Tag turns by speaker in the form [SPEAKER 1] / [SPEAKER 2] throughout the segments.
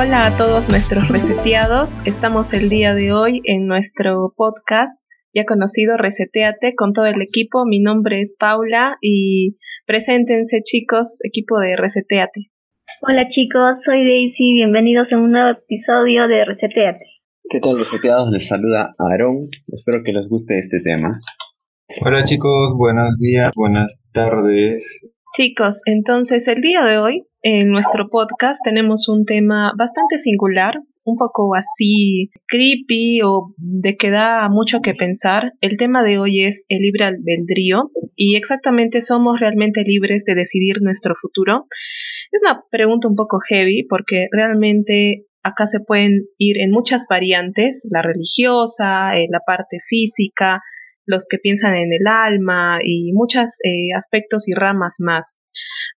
[SPEAKER 1] Hola, a todos nuestros reseteados. Estamos el día de hoy en nuestro podcast ya conocido Reseteate con todo el equipo. Mi nombre es Paula y preséntense chicos, equipo de Reseteate.
[SPEAKER 2] Hola chicos, soy Daisy, bienvenidos a un nuevo episodio de Reseteate.
[SPEAKER 3] ¿Qué tal reseteados? Les saluda Aarón, espero que les guste este tema.
[SPEAKER 4] Hola chicos, buenos días, buenas tardes.
[SPEAKER 1] Chicos, entonces el día de hoy en nuestro podcast tenemos un tema bastante singular, un poco así creepy o de que da mucho que pensar. El tema de hoy es el libre albedrío y exactamente somos realmente libres de decidir nuestro futuro. Es una pregunta un poco heavy porque realmente acá se pueden ir en muchas variantes, la religiosa, eh, la parte física, los que piensan en el alma y muchos eh, aspectos y ramas más.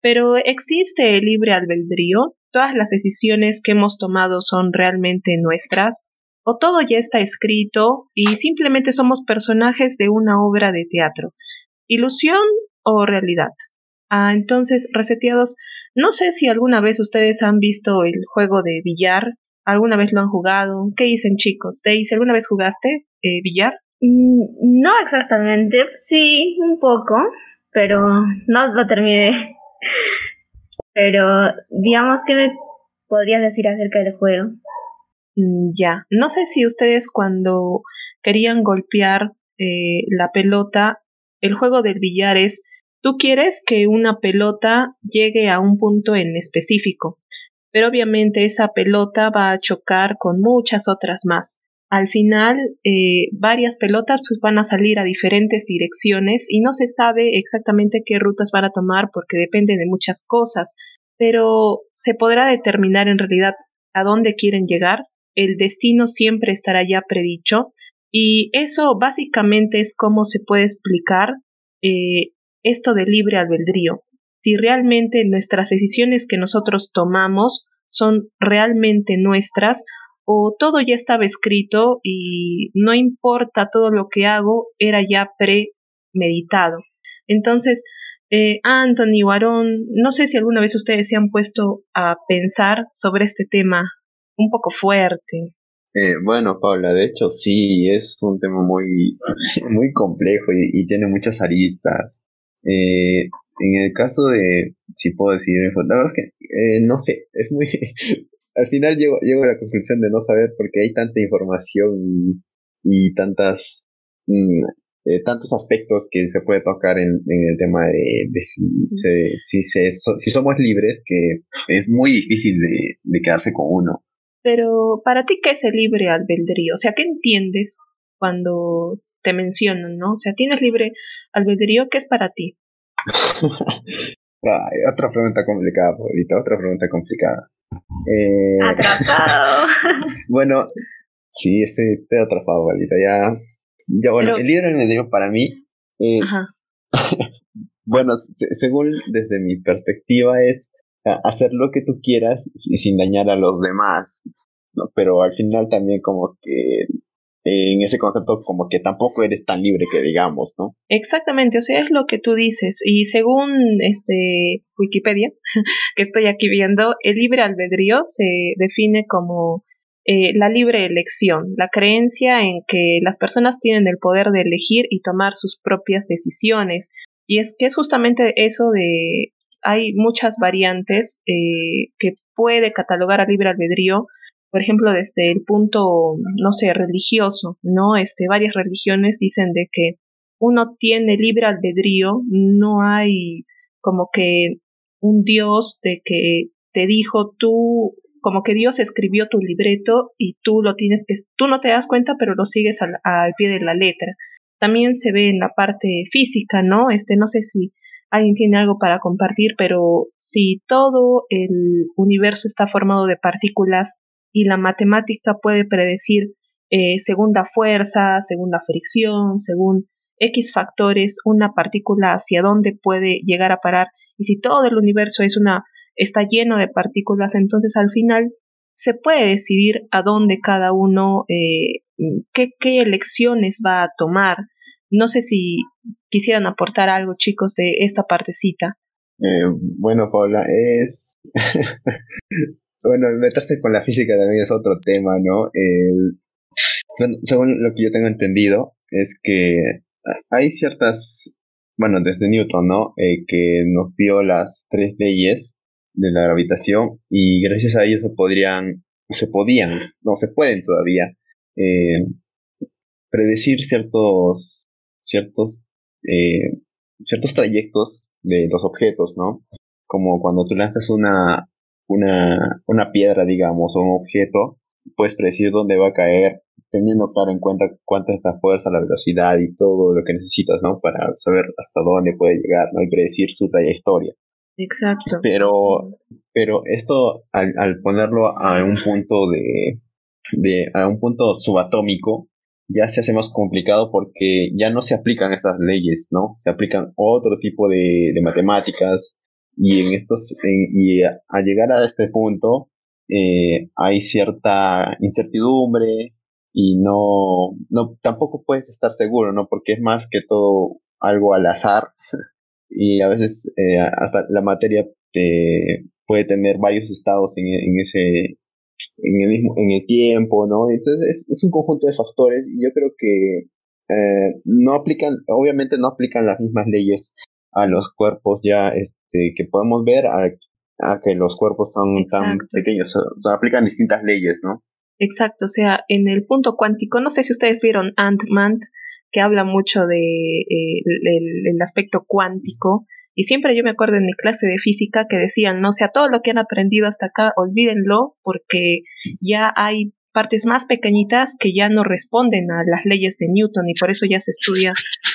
[SPEAKER 1] Pero existe el libre albedrío, todas las decisiones que hemos tomado son realmente nuestras, o todo ya está escrito y simplemente somos personajes de una obra de teatro. ¿Ilusión o realidad? Ah, entonces, reseteados, no sé si alguna vez ustedes han visto el juego de billar, alguna vez lo han jugado. ¿Qué dicen chicos? Daisy, ¿alguna vez jugaste eh, billar?
[SPEAKER 2] Mm, no exactamente, sí, un poco, pero no lo terminé. Pero, digamos, ¿qué me podrías decir acerca del juego?
[SPEAKER 1] Mm, ya, no sé si ustedes cuando querían golpear eh, la pelota, el juego del billar es, tú quieres que una pelota llegue a un punto en específico, pero obviamente esa pelota va a chocar con muchas otras más al final eh, varias pelotas pues, van a salir a diferentes direcciones y no se sabe exactamente qué rutas van a tomar porque depende de muchas cosas, pero se podrá determinar en realidad a dónde quieren llegar. El destino siempre estará ya predicho y eso básicamente es cómo se puede explicar eh, esto de libre albedrío. Si realmente nuestras decisiones que nosotros tomamos son realmente nuestras o todo ya estaba escrito y no importa todo lo que hago, era ya premeditado. Entonces, eh, Anthony Warón, no sé si alguna vez ustedes se han puesto a pensar sobre este tema un poco fuerte.
[SPEAKER 3] Eh, bueno, Paula, de hecho sí, es un tema muy, muy complejo y, tiene muchas aristas. Eh, en el caso de, si puedo decir, la verdad es que, eh, no sé, es muy, al final llego, llego a la conclusión de no saber porque hay tanta información y, tantas mm, eh, tantos aspectos que se puede tocar en, el tema de, si, si, si somos libres, que es muy difícil de, quedarse con uno.
[SPEAKER 1] Pero para ti, ¿qué es el libre albedrío? O sea, ¿qué entiendes cuando te mencionan, no? O sea, ¿tienes libre albedrío? ¿Qué es para ti?
[SPEAKER 3] otra pregunta complicada, ahorita, otra pregunta complicada.
[SPEAKER 2] Eh, atrapado.
[SPEAKER 3] bueno, sí, estoy, atrapado, Valita. Ya, ya bueno, el libre albedrío para mí, eh, bueno, según desde mi perspectiva es hacer lo que tú quieras sin dañar a los demás, ¿no? pero al final también como que en ese concepto como que tampoco eres tan libre que digamos, ¿no?
[SPEAKER 1] Exactamente, o sea, es lo que tú dices y según este Wikipedia que estoy aquí viendo, el libre albedrío se define como eh, la libre elección, la creencia en que las personas tienen el poder de elegir y tomar sus propias decisiones. Y es que es justamente eso de hay muchas variantes eh, que puede catalogar al libre albedrío por ejemplo, desde el punto, no sé, religioso, ¿no? Este, varias religiones dicen de que uno tiene libre albedrío, no hay como que un Dios de que te dijo tú, como que Dios escribió tu libreto y tú lo tienes que, tú no te das cuenta, pero lo sigues al, al pie de la letra. También se ve en la parte física, ¿no? Este, no sé si alguien tiene algo para compartir, pero si todo el universo está formado de partículas y la matemática puede predecir eh, según la fuerza, según la fricción, según X factores, una partícula hacia dónde puede llegar a parar. Y si todo el universo es una, está lleno de partículas, entonces al final se puede decidir a dónde cada uno, eh, qué, qué elecciones va a tomar. No sé si quisieran aportar algo, chicos, de esta partecita.
[SPEAKER 3] Eh, bueno, Paula, es bueno, meterse con la física también es otro tema, ¿no? según lo que yo tengo entendido, es que hay ciertas, bueno, desde Newton, ¿no? Eh, que nos dio las tres leyes de la gravitación y gracias a ellos se podrían, se podían, no se pueden todavía, eh, predecir ciertos, ciertos, eh, ciertos trayectos de los objetos, ¿no? Como cuando tú lanzas una, una, una piedra, digamos, o un objeto, puedes predecir dónde va a caer, teniendo claro en cuenta cuánta es la fuerza, la velocidad y todo lo que necesitas, ¿no? Para saber hasta dónde puede llegar, ¿no? Y predecir su trayectoria.
[SPEAKER 1] Exacto.
[SPEAKER 3] Pero, pero esto, al, al ponerlo a un punto de, de, a un punto subatómico, ya se hace más complicado porque ya no se aplican estas leyes, ¿no? Se aplican otro tipo de, de matemáticas y en estos, y a, llegar a este punto, eh, hay cierta incertidumbre y no, no, tampoco puedes estar seguro, ¿no? Porque es más que todo algo al azar y a veces eh, hasta la materia eh, puede tener varios estados en, en, ese en el mismo en el tiempo no entonces es, un conjunto de factores y yo creo que eh, no aplican obviamente no aplican las mismas leyes a los cuerpos ya este que podemos ver a, a que los cuerpos son tan pequeños o sea aplican distintas leyes no
[SPEAKER 1] exacto o sea en el punto cuántico no sé si ustedes vieron Ant-Man que habla mucho de eh, el, aspecto cuántico y siempre yo me acuerdo en mi clase de física que decían, no o sea, todo lo que han aprendido hasta acá, olvídenlo porque ya hay partes más pequeñitas que ya no responden a las leyes de Newton y por eso ya se estudia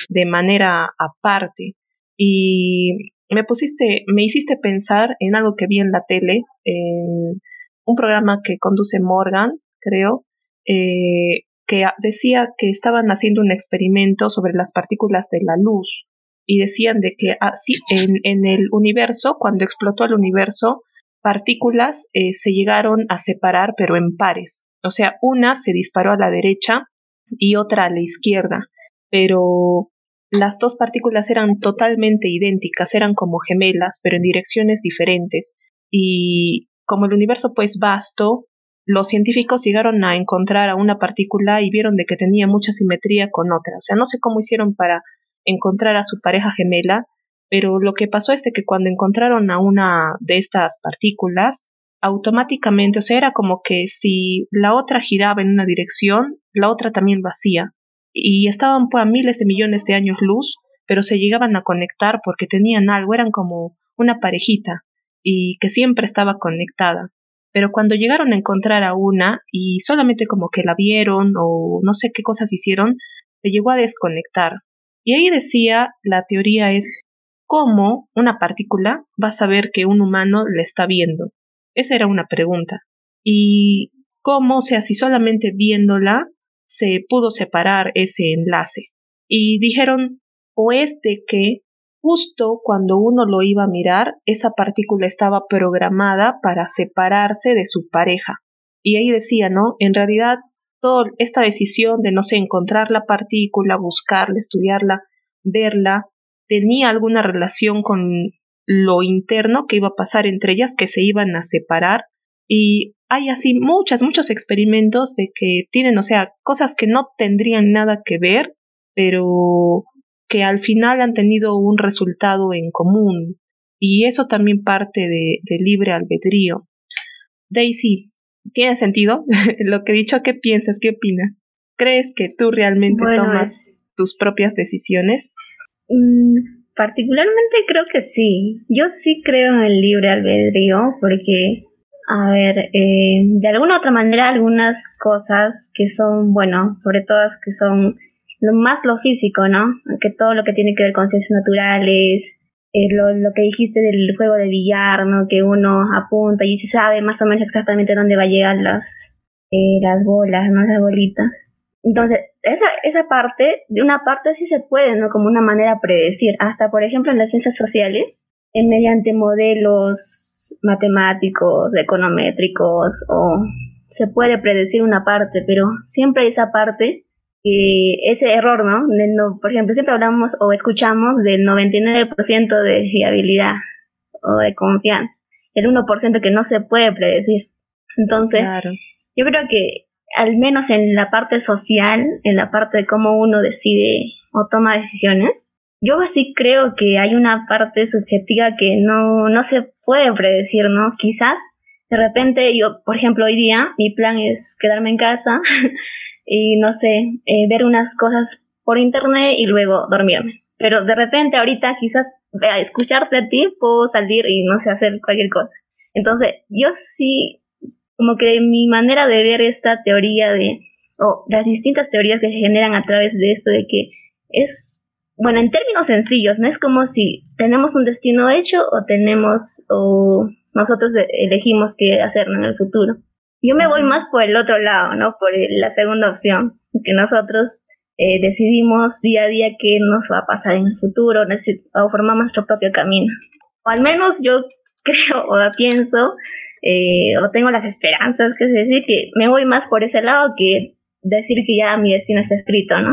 [SPEAKER 1] de manera aparte. Y me pusiste, me hiciste pensar en algo que vi en la tele, en un programa que conduce Morgan, creo, eh, que decía que estaban haciendo un experimento sobre las partículas de la luz y decían de que así en, en el universo, cuando explotó el universo, partículas eh, se llegaron a separar pero en pares. O sea, una se disparó a la derecha y otra a la izquierda, pero las dos partículas eran totalmente idénticas, eran como gemelas, pero en direcciones diferentes. Y como el universo pues vasto, los científicos llegaron a encontrar a una partícula y vieron de que tenía mucha simetría con otra. O sea, no sé cómo hicieron para encontrar a su pareja gemela, pero lo que pasó es que cuando encontraron a una de estas partículas, automáticamente, o sea, era como que si la otra giraba en una dirección, la otra también lo hacía. Y estaban pues, a miles de millones de años luz, pero se llegaban a conectar porque tenían algo, eran como una parejita y que siempre estaba conectada pero cuando llegaron a encontrar a una y solamente como que la vieron o no sé qué cosas hicieron, se llegó a desconectar. Y ahí decía, la teoría es cómo una partícula va a saber que un humano le está viendo. Esa era una pregunta. Y cómo, o sea, si solamente viéndola se pudo separar ese enlace. Y dijeron, o es de que Justo cuando uno lo iba a mirar, esa partícula estaba programada para separarse de su pareja. Y ahí decía, ¿no? En realidad, toda esta decisión de, no sé, encontrar la partícula, buscarla, estudiarla, verla, tenía alguna relación con lo interno que iba a pasar entre ellas, que se iban a separar. Y hay así muchas, muchos experimentos de que tienen, o sea, cosas que no tendrían nada que ver, pero que al final han tenido un resultado en común y eso también parte de, libre albedrío. Daisy, ¿tiene sentido lo que he dicho? ¿Qué piensas? ¿Qué opinas? ¿Crees que tú realmente tomas tus propias decisiones?
[SPEAKER 2] Mm, particularmente creo que sí. Yo sí creo en el libre albedrío porque, a ver, eh, de alguna u otra manera algunas cosas que son, bueno, sobre todo que son lo más lo físico, ¿no? Que todo lo que tiene que ver con ciencias naturales, eh, lo, lo, que dijiste del juego de billar, ¿no? Que uno apunta y se sabe más o menos exactamente dónde va a llegar las, eh, las bolas, ¿no? Las bolitas. Entonces, esa, esa parte, de una parte sí se puede, ¿no? Como una manera de predecir. Hasta, por ejemplo, en las ciencias sociales, mediante modelos matemáticos, econométricos, o se puede predecir una parte, pero siempre hay esa parte ese error, ¿no? Por ejemplo, siempre hablamos o escuchamos del 99% de fiabilidad o de confianza, el 1% que no se puede predecir. Entonces, yo creo que al menos en la parte social, en la parte de cómo uno decide o toma decisiones, yo sí creo que hay una parte subjetiva que no, no se puede predecir, ¿no? Quizás de repente yo, por ejemplo, hoy día mi plan es quedarme en casa y no sé, eh, ver unas cosas por internet y luego dormirme. Pero de repente ahorita quizás a escucharte a ti puedo salir y no sé hacer cualquier cosa. Entonces yo sí, como que mi manera de ver esta teoría de, o las distintas teorías que se generan a través de esto de que es, bueno, en términos sencillos, no es como si tenemos un destino hecho o tenemos, o nosotros elegimos qué hacer en el futuro. Yo me voy más por el otro lado, ¿no? Por la segunda opción, que nosotros eh, decidimos día a día qué nos va a pasar en el futuro o formamos nuestro propio camino. O al menos yo creo o pienso eh, o tengo las esperanzas, que es decir, que me voy más por ese lado que decir que ya mi destino está escrito, ¿no?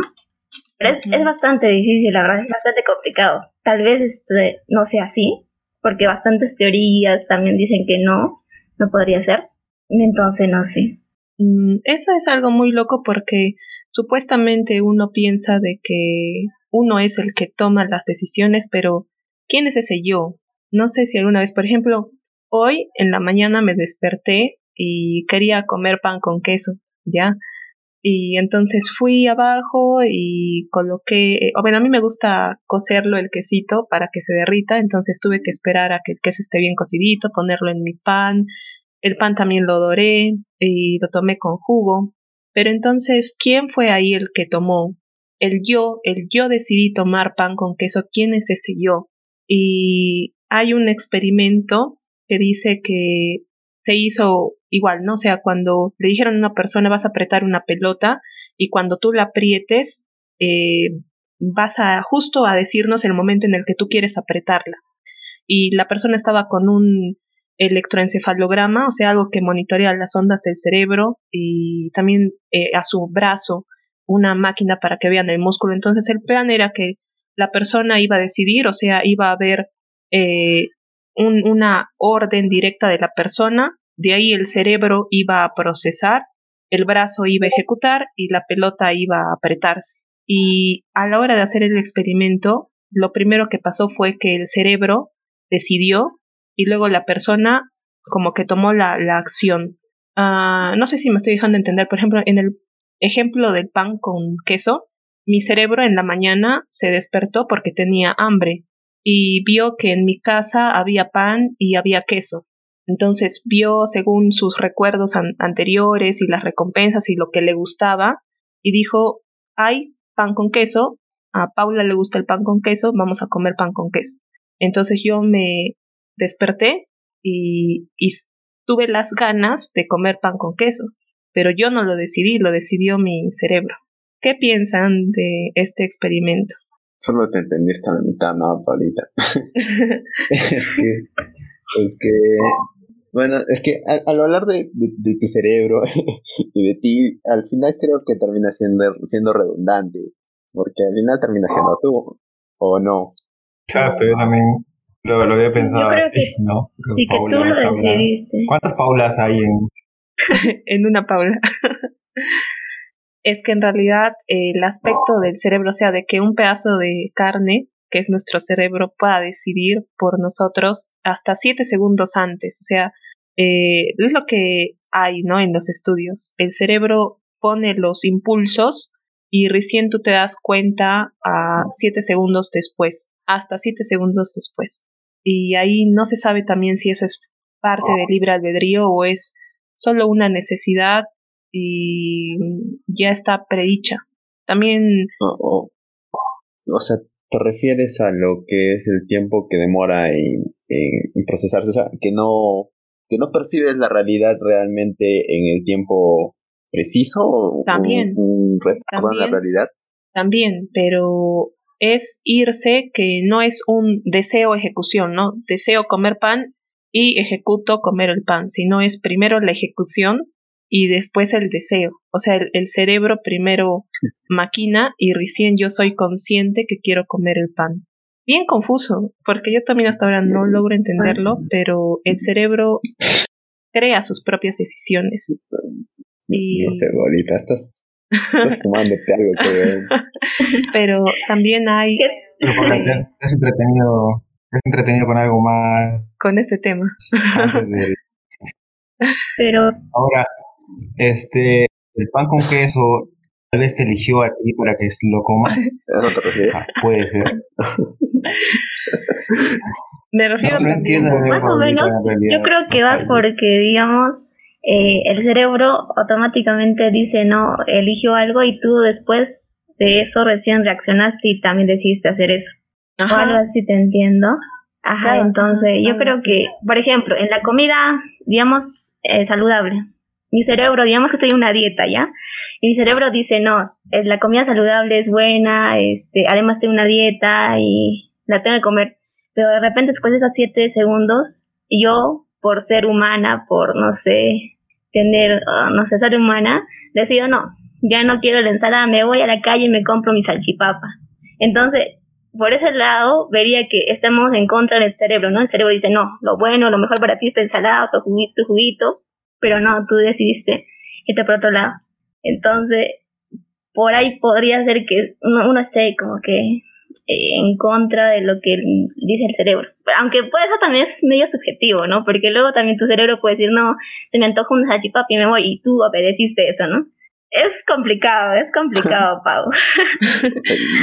[SPEAKER 2] Pero es, es bastante difícil, la verdad, es bastante complicado. Tal vez este, no sea así, porque bastantes teorías también dicen que no, no podría ser. Entonces, no sé.
[SPEAKER 1] Mm, eso es algo muy loco porque supuestamente uno piensa de que uno es el que toma las decisiones, pero ¿quién es ese yo? No sé si alguna vez, por ejemplo, hoy en la mañana me desperté y quería comer pan con queso, ¿ya? Y entonces fui abajo y coloqué, bueno, a mí me gusta cocerlo el quesito para que se derrita, entonces tuve que esperar a que el queso esté bien cocidito, ponerlo en mi pan, el pan también lo doré y lo tomé con jugo. Pero entonces, ¿quién fue ahí el que tomó? El yo, el yo decidí tomar pan con queso. ¿Quién es ese yo? Y hay un experimento que dice que se hizo igual, ¿no? O sea, cuando le dijeron a una persona vas a apretar una pelota y cuando tú la aprietes, eh, vas a justo a decirnos el momento en el que tú quieres apretarla. Y la persona estaba con un electroencefalograma, o sea, algo que monitorea las ondas del cerebro y también eh, a su brazo una máquina para que vean el músculo. Entonces el plan era que la persona iba a decidir, o sea, iba a haber eh, una orden directa de la persona, de ahí el cerebro iba a procesar, el brazo iba a ejecutar y la pelota iba a apretarse. Y a la hora de hacer el experimento, lo primero que pasó fue que el cerebro decidió y luego la persona como que tomó la, la acción. Uh, no sé si me estoy dejando entender, por ejemplo, en el ejemplo del pan con queso, mi cerebro en la mañana se despertó porque tenía hambre y vio que en mi casa había pan y había queso. Entonces vio según sus recuerdos anteriores y las recompensas y lo que le gustaba y dijo, hay pan con queso, a Paula le gusta el pan con queso, vamos a comer pan con queso. Entonces yo me desperté y, tuve las ganas de comer pan con queso, pero yo no lo decidí, lo decidió mi cerebro. ¿Qué piensan de este experimento?
[SPEAKER 3] Solo te entendiste a la mitad, ¿no, Paulita? es que, es que, bueno, es que al, hablar de, tu cerebro y de ti, al final creo que termina siendo, siendo redundante, porque al final termina siendo tú, ¿o no?
[SPEAKER 4] Exacto, yo también lo, había pensado
[SPEAKER 2] ¿no? Sí, que tú lo decidiste.
[SPEAKER 4] ¿Cuántas Paulas hay en...?
[SPEAKER 1] en una Paula. Es que en realidad el aspecto del cerebro, o sea, de que un pedazo de carne, que es nuestro cerebro, pueda decidir por nosotros hasta siete segundos antes. O sea, eh, es lo que hay, ¿no? En los estudios. El cerebro pone los impulsos y recién tú te das cuenta a siete segundos después, hasta siete segundos después y ahí no se sabe también si eso es parte del libre albedrío o es solo una necesidad y ya está predicha. También...
[SPEAKER 3] o, sea, te refieres a lo que es el tiempo que demora en, en, procesarse, o sea, que no, que no percibes la realidad realmente en el tiempo preciso.
[SPEAKER 1] También.
[SPEAKER 3] Un, un la realidad.
[SPEAKER 1] También, pero es irse que no es un deseo ejecución, ¿no? Deseo comer pan y ejecuto comer el pan, sino es primero la ejecución y después el deseo. O sea, el, cerebro primero maquina y recién yo soy consciente que quiero comer el pan. Bien confuso, porque yo también hasta ahora no logro entenderlo, pero el cerebro crea sus propias decisiones.
[SPEAKER 3] Y... No sé, bolita, estás, estás fumándote algo que...
[SPEAKER 1] Pero también hay...
[SPEAKER 4] es entretenido, entretenido con algo más...
[SPEAKER 1] Con este tema.
[SPEAKER 4] Antes de...
[SPEAKER 2] Pero...
[SPEAKER 4] Ahora, este, el pan con queso tal vez te eligió a ti para que lo comas.
[SPEAKER 3] Ah,
[SPEAKER 4] puede ser.
[SPEAKER 1] Me refiero
[SPEAKER 2] no,
[SPEAKER 1] a
[SPEAKER 2] Más o menos, yo creo que vas porque, digamos, eh, el cerebro automáticamente dice, no, eligió algo y tú después de eso recién reaccionaste y también decidiste hacer eso. Ajá. O algo así te entiendo. Ajá, entonces yo creo que, por ejemplo, en la comida, digamos, eh, saludable, mi cerebro, digamos que estoy en una dieta, ¿ya? Y mi cerebro dice, no, eh, la comida saludable es buena, este, además tengo una dieta y la tengo que comer. Pero de repente después de esos siete segundos, yo, por ser humana, por, no sé, tener, ah, no sé, ser humana, decido, no, ya no quiero la ensalada, me voy a la calle y me compro mi salchipapa. Entonces, por ese lado, vería que estamos en contra del cerebro, ¿no? El cerebro dice, no, lo bueno, lo mejor para ti es ensalada, tu juguito, tu juguito, pero no, tú decidiste irte por otro lado. Entonces, por ahí podría ser que uno, uno esté como que eh, en contra de lo que dice el cerebro. Aunque pues eso también es medio subjetivo, ¿no? Porque luego también tu cerebro puede decir, no, se me antoja un salchipapa y me voy, y tú obedeciste eso, ¿no? Es complicado, es complicado, Pau.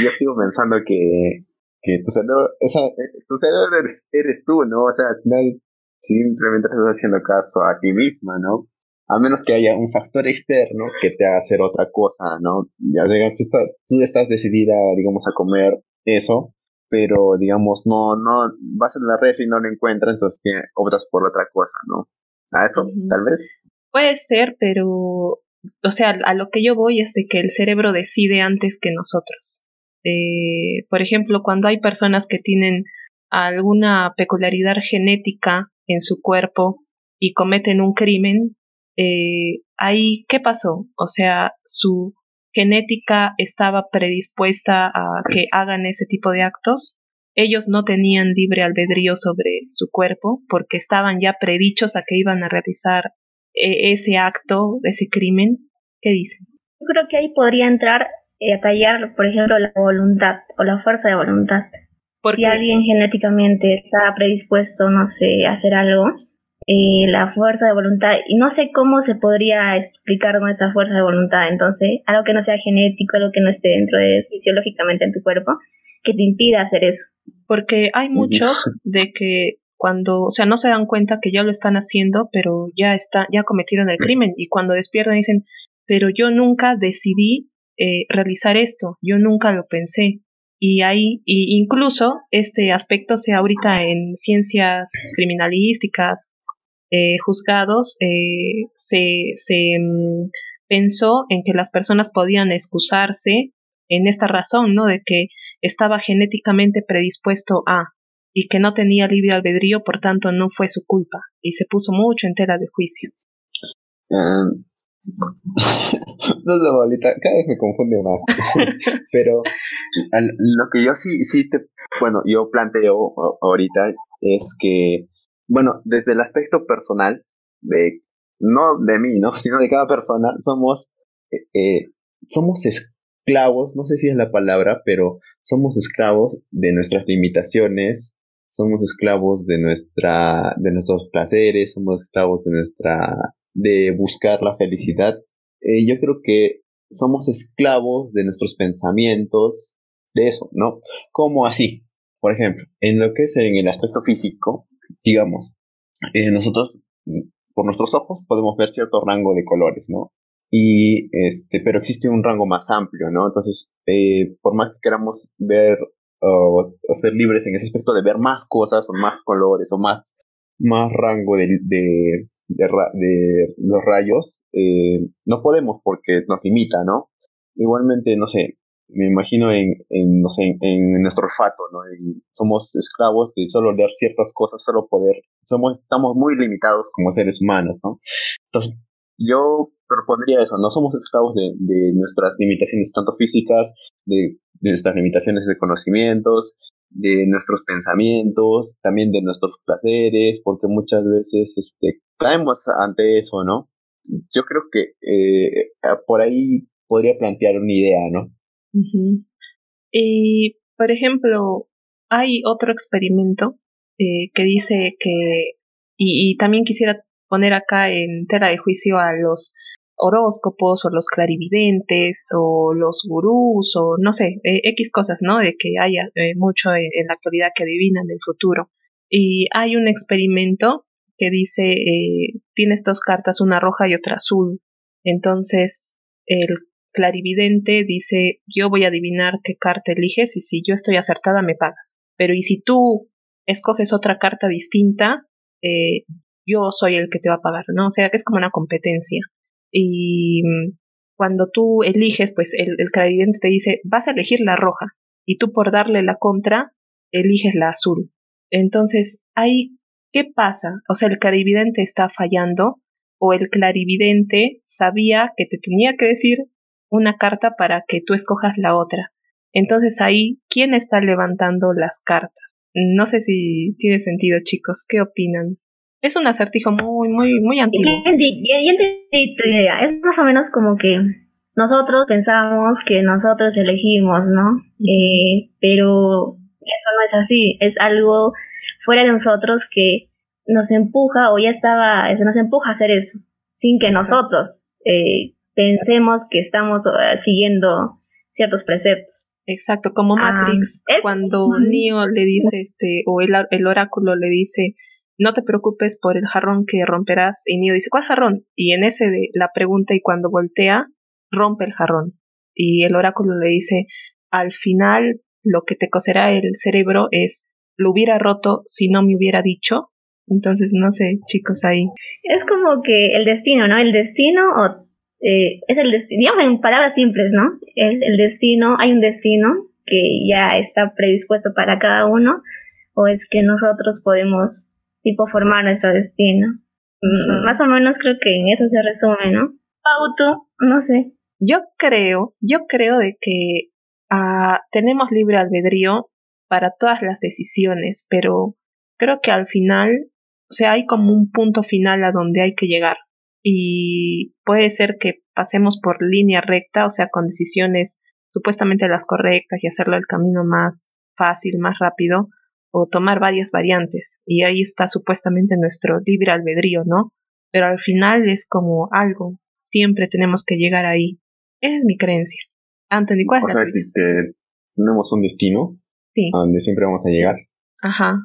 [SPEAKER 3] yo sigo pensando que, que tu cerebro, eh, tu cerebro eres, eres, tú, ¿no? O sea, al final simplemente estás haciendo caso a ti misma, ¿no? A menos que haya un factor externo que te haga hacer otra cosa, ¿no? Ya tú, estás, tú estás decidida, digamos, a comer eso, pero digamos, no, no, vas en la ref y no lo encuentras, entonces optas por otra cosa, ¿no? A eso, tal vez.
[SPEAKER 1] Puede ser, pero, o sea, a lo que yo voy es de que el cerebro decide antes que nosotros. Eh, por ejemplo, cuando hay personas que tienen alguna peculiaridad genética en su cuerpo y cometen un crimen, eh, ahí, ¿qué pasó? O sea, su genética estaba predispuesta a que hagan ese tipo de actos. Ellos no tenían libre albedrío sobre su cuerpo porque estaban ya predichos a que iban a realizar eh, ese acto, ese crimen. ¿Qué dicen?
[SPEAKER 2] Yo creo que ahí podría entrar eh, a tallar, por ejemplo, la voluntad o la fuerza de voluntad. Porque si alguien genéticamente está predispuesto, no sé, a hacer algo, eh, la fuerza de voluntad, y no sé cómo se podría explicar con esa fuerza de voluntad, entonces, algo que no sea genético, algo que no esté dentro de fisiológicamente en tu cuerpo, que te impida hacer eso.
[SPEAKER 1] Porque hay muchos de que cuando, o sea, no se dan cuenta que ya lo están haciendo, pero ya está, ya cometieron el crimen, y cuando despiertan dicen, pero yo nunca decidí eh, realizar esto, yo nunca lo pensé. Y ahí, y incluso este aspecto sea ahorita en ciencias criminalísticas, eh, juzgados eh, se, se mm, pensó en que las personas podían excusarse en esta razón, ¿no? De que estaba genéticamente predispuesto a y que no tenía libre albedrío, por tanto no fue su culpa y se puso mucho en tela de juicio.
[SPEAKER 3] no sé, bolita, cada vez me confunde más. Pero lo que yo sí, sí te, bueno, yo planteo ahorita es que bueno, desde el aspecto personal, de, no de mí, ¿no? Sino de cada persona, somos, eh, eh, somos esclavos, no sé si es la palabra, pero somos esclavos de nuestras limitaciones, somos esclavos de nuestra, de nuestros placeres, somos esclavos de nuestra, de buscar la felicidad. Eh, yo creo que somos esclavos de nuestros pensamientos, de eso, ¿no? ¿Cómo así? Por ejemplo, en lo que es en el aspecto físico, digamos, eh, nosotros por nuestros ojos podemos ver cierto rango de colores, ¿no? Y este, pero existe un rango más amplio, ¿no? Entonces, eh, por más que queramos ver o, ser libres en ese aspecto de ver más cosas o más colores o más, más rango de, de, los rayos, eh, no podemos porque nos limita, ¿no? Igualmente, no sé, me imagino en, en no sé, en, nuestro olfato, ¿no? somos esclavos de solo leer ciertas cosas, solo poder, somos, estamos muy limitados como seres humanos, ¿no? Entonces, yo propondría eso, no somos esclavos de, de nuestras limitaciones tanto físicas, de, de, nuestras limitaciones de conocimientos, de nuestros pensamientos, también de nuestros placeres, porque muchas veces este, caemos ante eso, ¿no? Yo creo que eh, por ahí podría plantear una idea, ¿no?
[SPEAKER 1] Y, por ejemplo, hay otro experimento eh, que dice que, y, y también quisiera poner acá en tela de juicio a los horóscopos o los clarividentes o los gurús o no sé, eh, X cosas, ¿no? De que haya eh, mucho en, la actualidad que adivinan el futuro. Y hay un experimento que dice, eh, tienes dos cartas, una roja y otra azul. Entonces, el clarividente dice, yo voy a adivinar qué carta eliges y si yo estoy acertada me pagas. Pero y si tú escoges otra carta distinta, yo soy el que te va a pagar, ¿no? O sea, que es como una competencia. Y mm, cuando tú eliges, pues el, clarividente te dice, vas a elegir la roja. Y tú por darle la contra, eliges la azul. Entonces, ahí, ¿qué pasa? O sea, el clarividente está fallando o el clarividente sabía que te tenía que decir una carta para que tú escojas la otra. Entonces ahí, ¿quién está levantando las cartas? No sé si tiene sentido, chicos. ¿Qué opinan? Es un acertijo muy, muy, muy antiguo.
[SPEAKER 2] Es más o menos como que nosotros pensamos que nosotros elegimos, ¿no? Eh, pero eso no es así. Es algo fuera de nosotros que nos empuja o ya estaba, se nos empuja a hacer eso, sin que nosotros eh, pensemos que estamos eh, siguiendo ciertos preceptos.
[SPEAKER 1] Exacto, como ah, Matrix, cuando Neo le dice, este, o el, el oráculo le dice, no te preocupes por el jarrón que romperás. Y Neo dice, ¿cuál jarrón? Y en ese de la pregunta y cuando voltea, rompe el jarrón. Y el oráculo le dice, al final lo que te coserá el cerebro es, lo hubiera roto si no me hubiera dicho. Entonces, no sé, chicos, ahí.
[SPEAKER 2] Es como que el destino, ¿no? El destino o, eh, es el destino, digamos en palabras simples, ¿no? Es el destino, hay un destino que ya está predispuesto para cada uno, o es que nosotros podemos tipo formar nuestro destino. Mm, más o menos creo que en eso se resume, ¿no? Auto, no sé.
[SPEAKER 1] Yo creo, yo creo de que uh, tenemos libre albedrío para todas las decisiones, pero creo que al final, o sea, hay como un punto final a donde hay que llegar. Y puede ser que pasemos por línea recta, o sea, con decisiones supuestamente las correctas y hacerlo el camino más fácil, más rápido, o tomar varias variantes y ahí está supuestamente nuestro libre albedrío, ¿no? Pero al final es como algo, siempre tenemos que llegar ahí. Esa es mi creencia. Anthony, ¿cuál es
[SPEAKER 3] O sea, que, tenemos un destino sí. a donde siempre vamos a llegar.
[SPEAKER 1] Ajá,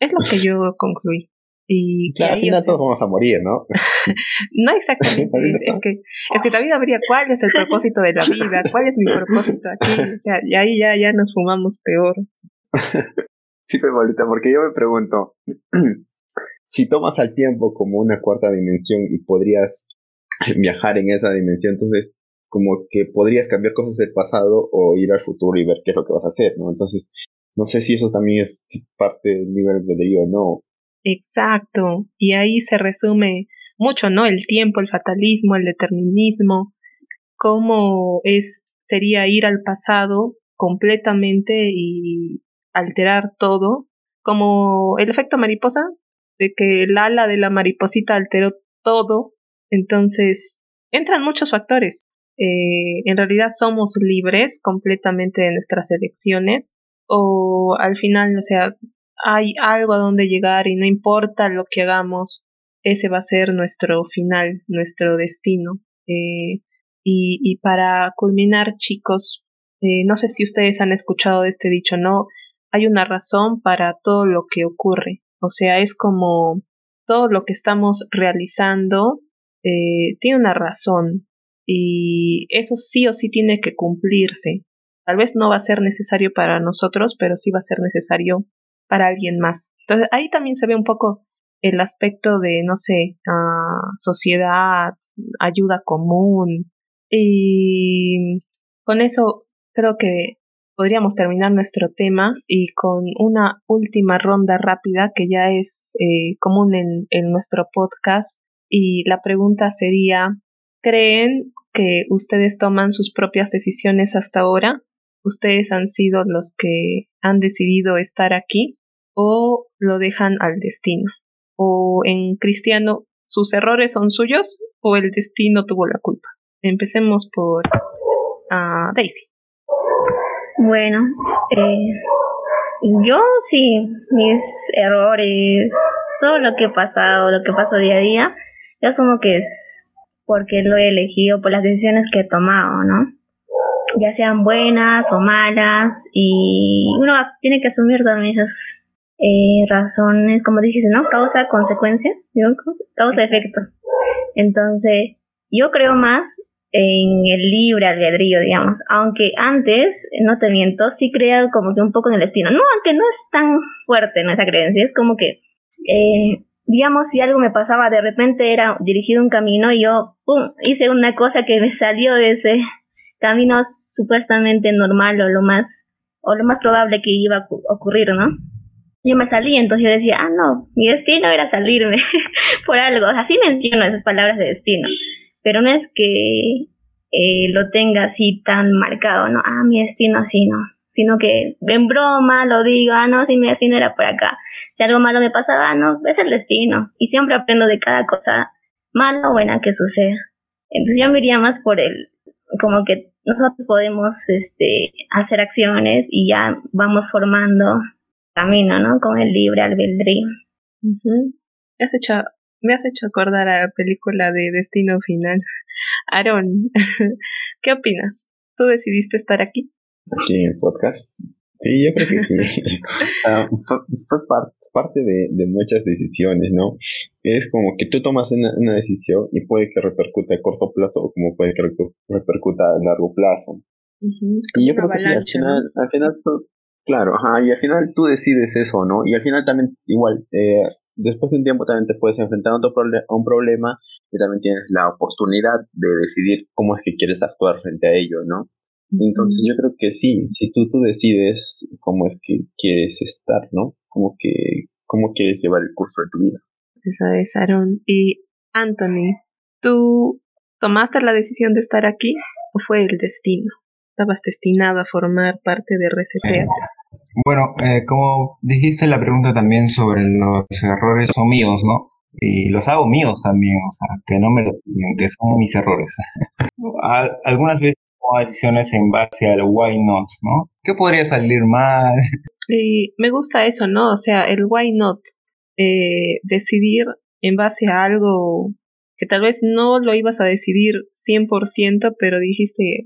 [SPEAKER 1] es lo que yo concluí. Y
[SPEAKER 3] claro, al final todos vamos a morir, ¿no?
[SPEAKER 1] no exactamente, es, que, es que también habría cuál es el propósito de la vida, cuál es mi propósito aquí, o sea, y ahí ya, ya nos fumamos peor.
[SPEAKER 3] Sí, Paulita, porque yo me pregunto, si tomas al tiempo como una cuarta dimensión y podrías viajar en esa dimensión, entonces como que podrías cambiar cosas del pasado o ir al futuro y ver qué es lo que vas a hacer, ¿no? Entonces, no sé si eso también es parte del nivel de o no.
[SPEAKER 1] Exacto, y ahí se resume mucho, ¿no? El tiempo, el fatalismo, el determinismo, cómo es sería ir al pasado completamente y alterar todo, como el efecto mariposa, de que el ala de la mariposita alteró todo, entonces entran muchos factores. Eh, en realidad somos libres completamente de nuestras elecciones o al final, o sea, hay algo a donde llegar y no importa lo que hagamos, ese va a ser nuestro final, nuestro destino. Eh, y, y, para culminar, chicos, eh, no sé si ustedes han escuchado este dicho, ¿no? Hay una razón para todo lo que ocurre. O sea, es como todo lo que estamos realizando eh, tiene una razón y eso sí o sí tiene que cumplirse. Tal vez no va a ser necesario para nosotros, pero sí va a ser necesario para alguien más. Entonces ahí también se ve un poco el aspecto de, no sé, uh, sociedad, ayuda común. Y con eso creo que podríamos terminar nuestro tema y con una última ronda rápida que ya es eh, común en, nuestro podcast. Y la pregunta sería, ¿creen que ustedes toman sus propias decisiones hasta ahora? ustedes han sido los que han decidido estar aquí o lo dejan al destino. O en cristiano, sus errores son suyos o el destino tuvo la culpa. Empecemos por uh, Daisy.
[SPEAKER 2] Bueno, eh, yo sí, mis errores, todo lo que he pasado, lo que paso día a día, yo asumo que es porque lo he elegido, por las decisiones que he tomado, ¿no? Ya sean buenas o malas, y uno tiene que asumir también esas eh, razones, como dijiste, ¿no? Causa, consecuencia, causa, efecto. Entonces, yo creo más en el libre albedrío, digamos, aunque antes, no te miento, sí creía como que un poco en el destino, no, aunque no es tan fuerte esa creencia, es como que, eh, digamos, si algo me pasaba, de repente era dirigido un camino y yo, pum, hice una cosa que me salió de ese camino supuestamente normal o lo más, o lo más probable que iba a ocurrir, ¿no? Yo me salí, entonces yo decía, ah, no, mi destino era salirme por algo, así menciono esas palabras de destino pero no es que eh, lo tenga así tan marcado, ¿no? Ah, mi destino así, no. Sino que en broma lo digo, ah, no, si mi destino era por acá. Si algo malo me pasaba, no, es el destino. Y siempre aprendo de cada cosa mala o buena que suceda. Entonces yo me más por el, como que nosotros podemos este, hacer acciones y ya vamos formando camino, ¿no? Con el libre albedrío.
[SPEAKER 1] Has hecho me has hecho acordar a la película de Destino Final. Aaron, ¿qué opinas? ¿Tú decidiste estar aquí?
[SPEAKER 3] Aquí en el podcast. Sí, yo creo que sí. Ah, fue, parte de, muchas decisiones, ¿no? Es como que tú tomas una, decisión y puede que repercute a corto plazo o como puede que repercuta a largo plazo. Y yo creo que sí, al final, al final claro, ajá, y al final tú decides eso, ¿no? Y al final también, igual, eh, después de un tiempo también te puedes enfrentar a, otro a un problema y también tienes la oportunidad de decidir cómo es que quieres actuar frente a ello, ¿no? Entonces yo creo que sí, si tú, tú decides cómo es que quieres estar, ¿no? Como que, cómo quieres llevar el curso de tu vida.
[SPEAKER 1] Eso es, Aaron. Y Anthony, ¿tú tomaste la decisión de estar aquí o fue el destino? ¿Estabas destinado a formar parte de Reseteate?
[SPEAKER 4] Bueno, eh, como dijiste la pregunta también sobre los errores son míos, ¿no? Y los hago míos también, o sea, que no me lo que son mis errores. Algunas veces tomo decisiones en base al why not, ¿no? ¿Qué podría salir mal?
[SPEAKER 1] Y me gusta eso, ¿no? O sea, el why not. Eh, decidir en base a algo que tal vez no lo ibas a decidir 100%, pero dijiste,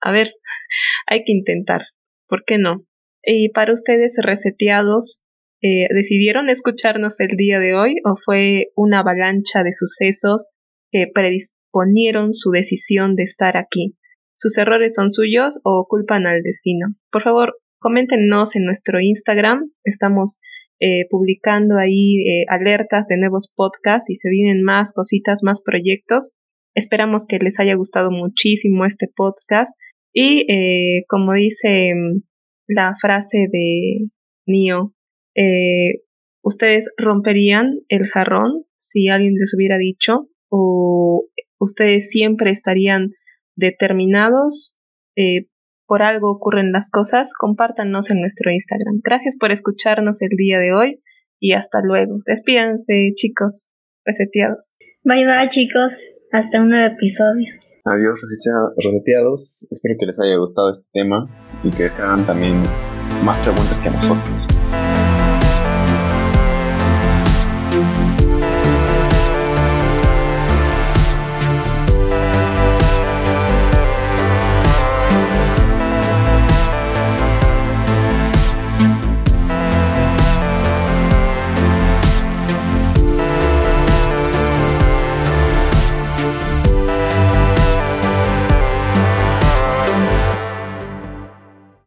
[SPEAKER 1] a ver, hay que intentar. ¿Por qué no? Y para ustedes reseteados, eh, ¿decidieron escucharnos el día de hoy o fue una avalancha de sucesos que predisponieron su decisión de estar aquí? ¿Sus errores son suyos o culpan al destino? Por favor, coméntenos en nuestro Instagram. Estamos eh, publicando ahí eh, alertas de nuevos podcasts y se vienen más cositas, más proyectos. Esperamos que les haya gustado muchísimo este podcast. Y como dice la frase de Neo, eh, ¿ustedes romperían el jarrón si alguien les hubiera dicho? ¿O ustedes siempre estarían determinados? Eh, por algo ocurren las cosas, compártanos en nuestro Instagram. Gracias por escucharnos el día de hoy y hasta luego. Despídanse, chicos, reseteados.
[SPEAKER 2] Bye bye, chicos. Hasta un nuevo episodio.
[SPEAKER 3] Adiós, reseteados. Espero que les haya gustado este tema y que se hagan también más preguntas que nosotros.